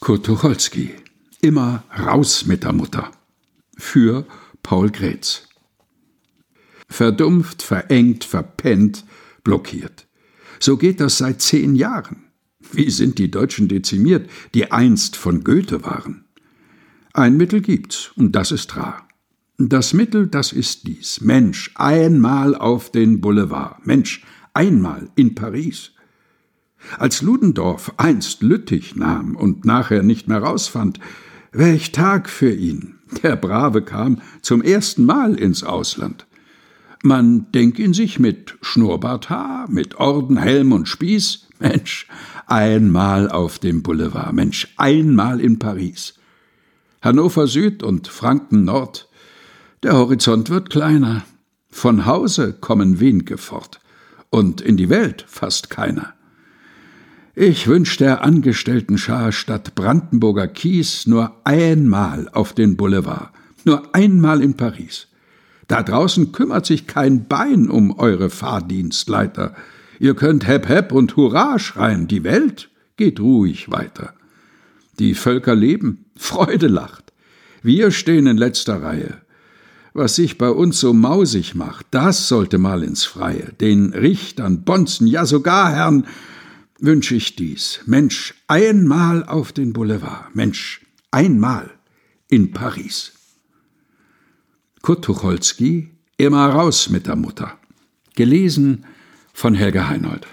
Kurt Tucholsky. Immer raus mit der Mutter. Für Paul Grätz. Verdumpft, verengt, verpennt, blockiert. So geht das seit zehn Jahren. Wie sind die Deutschen dezimiert, die einst von Goethe waren? Ein Mittel gibt's, und das ist rar. Das Mittel, das ist dies. Mensch, einmal auf den Boulevard. Mensch, einmal in Paris. Als Ludendorff einst Lüttich nahm und nachher nicht mehr rausfand, welch Tag für ihn. Der Brave kam zum ersten Mal ins Ausland. Man denk in sich mit Schnurrbarthaar, mit Orden, Helm und Spieß. Mensch, einmal auf dem Boulevard, Mensch, einmal in Paris. Hannover Süd und Franken Nord. Der Horizont wird kleiner. Von Hause kommen wenige fort. Und in die Welt fast keiner. Ich wünsch der Angestellten-Schar statt Brandenburger Kies nur einmal auf den Boulevard, nur einmal in Paris. Da draußen kümmert sich kein Bein um eure Fahrdienstleiter. Ihr könnt Hep Hep und Hurra schreien, die Welt geht ruhig weiter. Die Völker leben, Freude lacht. Wir stehen in letzter Reihe. Was sich bei uns so mausig macht, das sollte mal ins Freie. Den Richtern, Bonzen, ja sogar Herrn wünsche ich dies. Mensch, einmal auf den Boulevard. Mensch, einmal in Paris. Kurt Tucholsky, immer raus mit der Mutter. Gelesen von Helga Heinold.